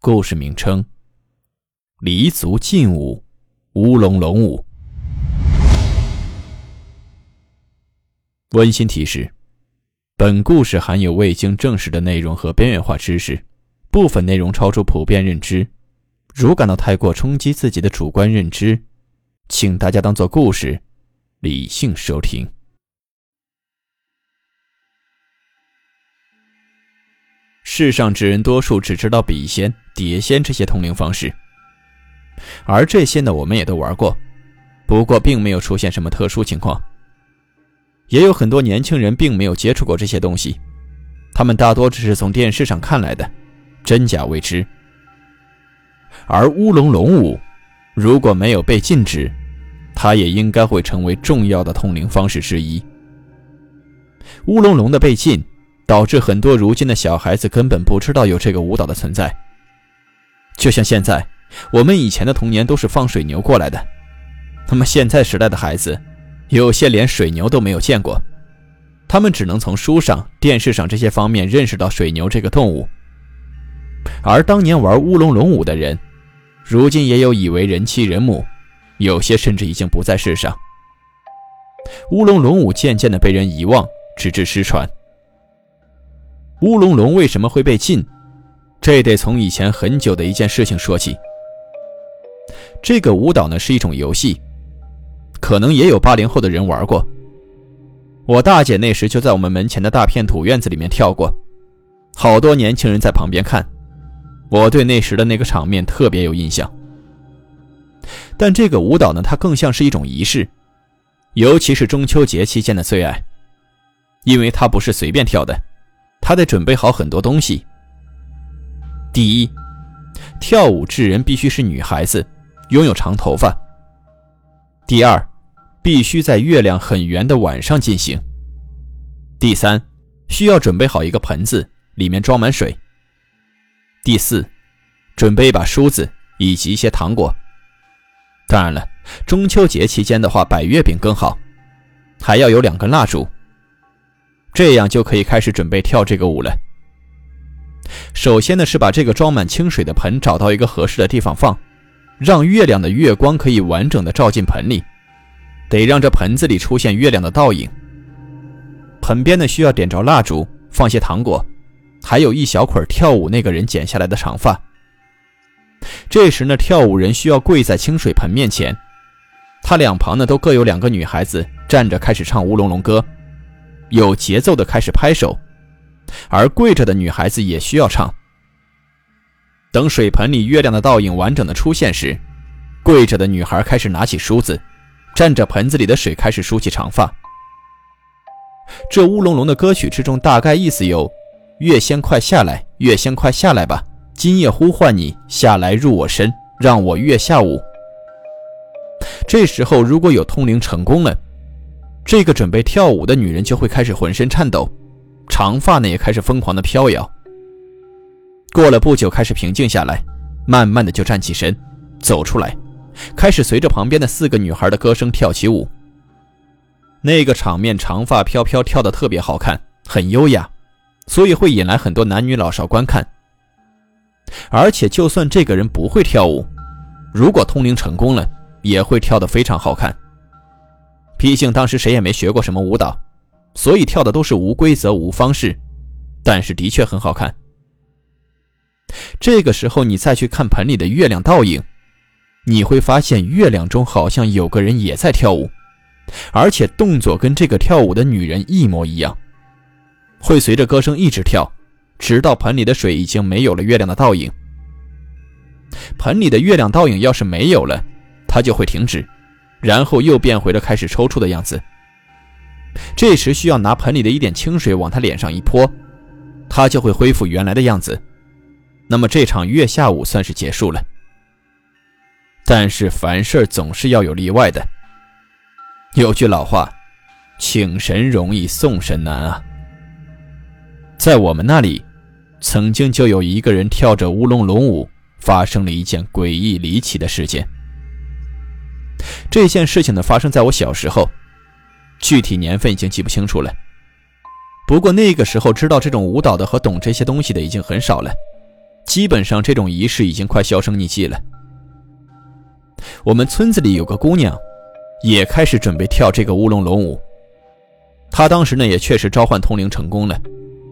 故事名称：黎族劲舞乌龙龙舞。温馨提示：本故事含有未经证实的内容和边缘化知识，部分内容超出普遍认知。如感到太过冲击自己的主观认知，请大家当做故事，理性收听。世上之人多数只知道笔仙、碟仙这些通灵方式，而这些呢，我们也都玩过，不过并没有出现什么特殊情况。也有很多年轻人并没有接触过这些东西，他们大多只是从电视上看来的，真假未知。而乌龙龙舞，如果没有被禁止，它也应该会成为重要的通灵方式之一。乌龙龙的被禁。导致很多如今的小孩子根本不知道有这个舞蹈的存在。就像现在，我们以前的童年都是放水牛过来的，那么现在时代的孩子，有些连水牛都没有见过，他们只能从书上、电视上这些方面认识到水牛这个动物。而当年玩乌龙龙舞的人，如今也有已为人妻人母，有些甚至已经不在世上。乌龙龙舞渐渐的被人遗忘，直至失传。乌龙龙为什么会被禁？这得从以前很久的一件事情说起。这个舞蹈呢是一种游戏，可能也有八零后的人玩过。我大姐那时就在我们门前的大片土院子里面跳过，好多年轻人在旁边看。我对那时的那个场面特别有印象。但这个舞蹈呢，它更像是一种仪式，尤其是中秋节期间的最爱，因为它不是随便跳的。他得准备好很多东西。第一，跳舞之人必须是女孩子，拥有长头发。第二，必须在月亮很圆的晚上进行。第三，需要准备好一个盆子，里面装满水。第四，准备一把梳子以及一些糖果。当然了，中秋节期间的话，摆月饼更好，还要有两根蜡烛。这样就可以开始准备跳这个舞了。首先呢，是把这个装满清水的盆找到一个合适的地方放，让月亮的月光可以完整的照进盆里，得让这盆子里出现月亮的倒影。盆边呢需要点着蜡烛，放些糖果，还有一小捆跳舞那个人剪下来的长发。这时呢，跳舞人需要跪在清水盆面前，他两旁呢都各有两个女孩子站着，开始唱乌龙龙歌。有节奏的开始拍手，而跪着的女孩子也需要唱。等水盆里月亮的倒影完整的出现时，跪着的女孩开始拿起梳子，蘸着盆子里的水开始梳起长发。这乌龙龙的歌曲之中，大概意思有：月仙快下来，月仙快下来吧，今夜呼唤你下来入我身，让我月下舞。这时候如果有通灵成功了。这个准备跳舞的女人就会开始浑身颤抖，长发呢也开始疯狂的飘摇。过了不久，开始平静下来，慢慢的就站起身，走出来，开始随着旁边的四个女孩的歌声跳起舞。那个场面，长发飘飘，跳得特别好看，很优雅，所以会引来很多男女老少观看。而且，就算这个人不会跳舞，如果通灵成功了，也会跳得非常好看。毕竟当时谁也没学过什么舞蹈，所以跳的都是无规则、无方式，但是的确很好看。这个时候你再去看盆里的月亮倒影，你会发现月亮中好像有个人也在跳舞，而且动作跟这个跳舞的女人一模一样，会随着歌声一直跳，直到盆里的水已经没有了月亮的倒影。盆里的月亮倒影要是没有了，它就会停止。然后又变回了开始抽搐的样子。这时需要拿盆里的一点清水往他脸上一泼，他就会恢复原来的样子。那么这场月下舞算是结束了。但是凡事总是要有例外的。有句老话，请神容易送神难啊。在我们那里，曾经就有一个人跳着乌龙龙舞，发生了一件诡异离奇的事件。这件事情呢，发生在我小时候，具体年份已经记不清楚了。不过那个时候知道这种舞蹈的和懂这些东西的已经很少了，基本上这种仪式已经快销声匿迹了。我们村子里有个姑娘，也开始准备跳这个乌龙龙舞。她当时呢也确实召唤通灵成功了，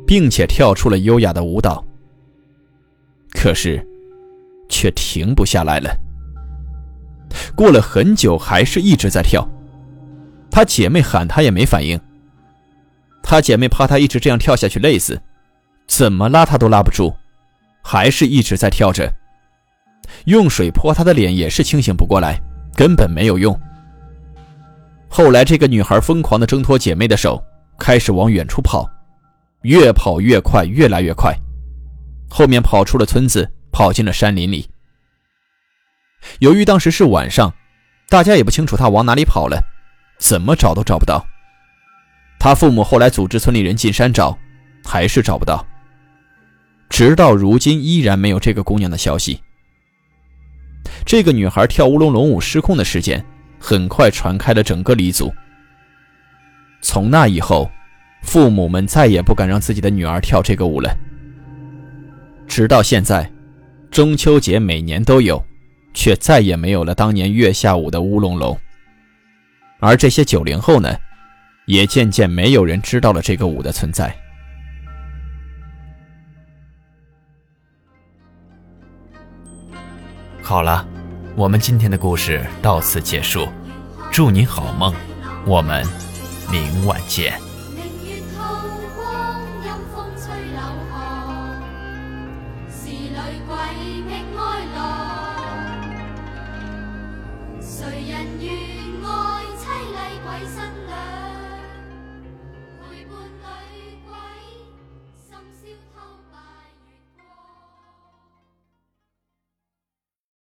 并且跳出了优雅的舞蹈。可是，却停不下来了。过了很久，还是一直在跳。她姐妹喊她也没反应。她姐妹怕她一直这样跳下去累死，怎么拉她都拉不住，还是一直在跳着。用水泼她的脸也是清醒不过来，根本没有用。后来这个女孩疯狂地挣脱姐妹的手，开始往远处跑，越跑越快，越来越快。后面跑出了村子，跑进了山林里。由于当时是晚上，大家也不清楚她往哪里跑了，怎么找都找不到。他父母后来组织村里人进山找，还是找不到。直到如今，依然没有这个姑娘的消息。这个女孩跳乌龙龙舞失控的事件，很快传开了整个黎族。从那以后，父母们再也不敢让自己的女儿跳这个舞了。直到现在，中秋节每年都有，却再也没有了当年月下舞的乌龙龙。而这些九零后呢？也渐渐没有人知道了这个舞的存在。好了，我们今天的故事到此结束，祝您好梦，我们明晚见。谁人愿爱凄厉鬼新娘？